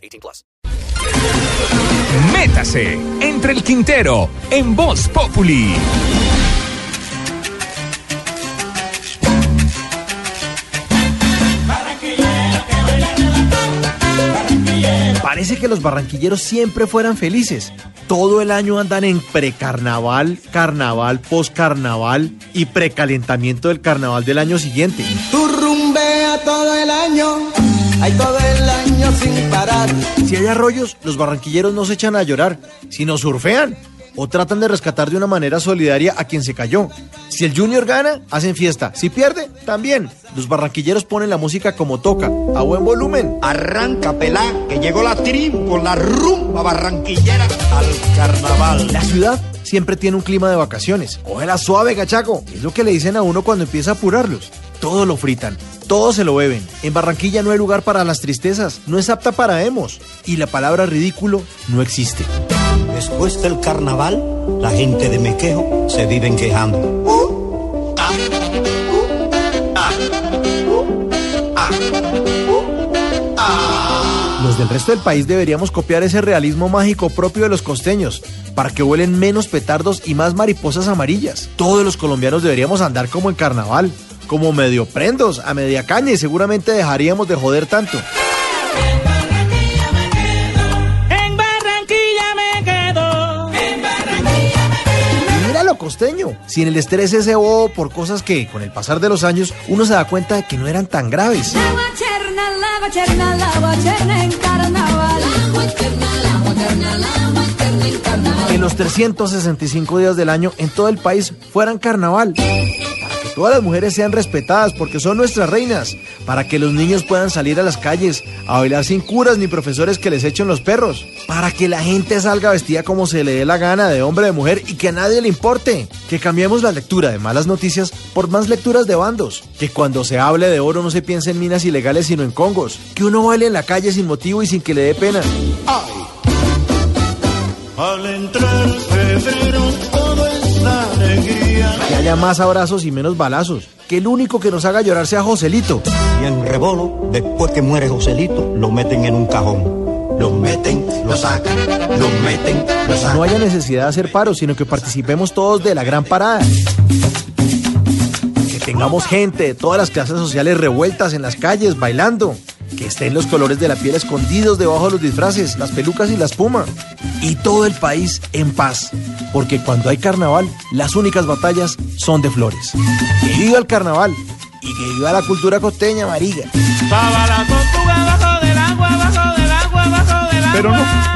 18 plus. Métase entre el Quintero en Voz Populi. Parece que los barranquilleros siempre fueran felices. Todo el año andan en precarnaval, carnaval, poscarnaval y precalentamiento del carnaval del año siguiente. Tu rumbea todo el año, hay todo el año sin parar. Si hay arroyos, los barranquilleros no se echan a llorar, sino surfean o tratan de rescatar de una manera solidaria a quien se cayó. Si el Junior gana, hacen fiesta. Si pierde, también. Los barranquilleros ponen la música como toca, a buen volumen. Arranca pelá, que llegó la con la rumba barranquillera al carnaval. La ciudad siempre tiene un clima de vacaciones. Cógela suave, cachaco. Es lo que le dicen a uno cuando empieza a apurarlos. Todo lo fritan, todo se lo beben. En Barranquilla no hay lugar para las tristezas, no es apta para emos. Y la palabra ridículo no existe. Después del carnaval, la gente de Mequejo se viven quejando. Uh, ah, uh, ah, ah, Los del resto del país deberíamos copiar ese realismo mágico propio de los costeños, para que huelen menos petardos y más mariposas amarillas. Todos los colombianos deberíamos andar como en carnaval, como medio prendos, a media caña y seguramente dejaríamos de joder tanto. costeño, sin el estrés ese bobo por cosas que, con el pasar de los años, uno se da cuenta de que no eran tan graves. En los 365 días del año, en todo el país, fueran carnaval todas las mujeres sean respetadas porque son nuestras reinas, para que los niños puedan salir a las calles a bailar sin curas ni profesores que les echen los perros, para que la gente salga vestida como se le dé la gana de hombre de mujer y que a nadie le importe, que cambiemos la lectura de malas noticias por más lecturas de bandos, que cuando se hable de oro no se piense en minas ilegales sino en congos, que uno baile en la calle sin motivo y sin que le dé pena. Al entrar febrero alegría. Que haya más abrazos y menos balazos. Que el único que nos haga llorar sea Joselito. Y en Rebolo, después que muere Joselito, lo meten en un cajón. Lo meten, lo sacan, lo meten, lo sacan. No haya necesidad de hacer paro, sino que participemos todos de la gran parada. Que tengamos gente de todas las clases sociales revueltas en las calles, bailando que estén los colores de la piel escondidos debajo de los disfraces, las pelucas y la espuma. Y todo el país en paz, porque cuando hay carnaval, las únicas batallas son de flores. Que viva el carnaval y que viva la cultura costeña, mariga. Pero no.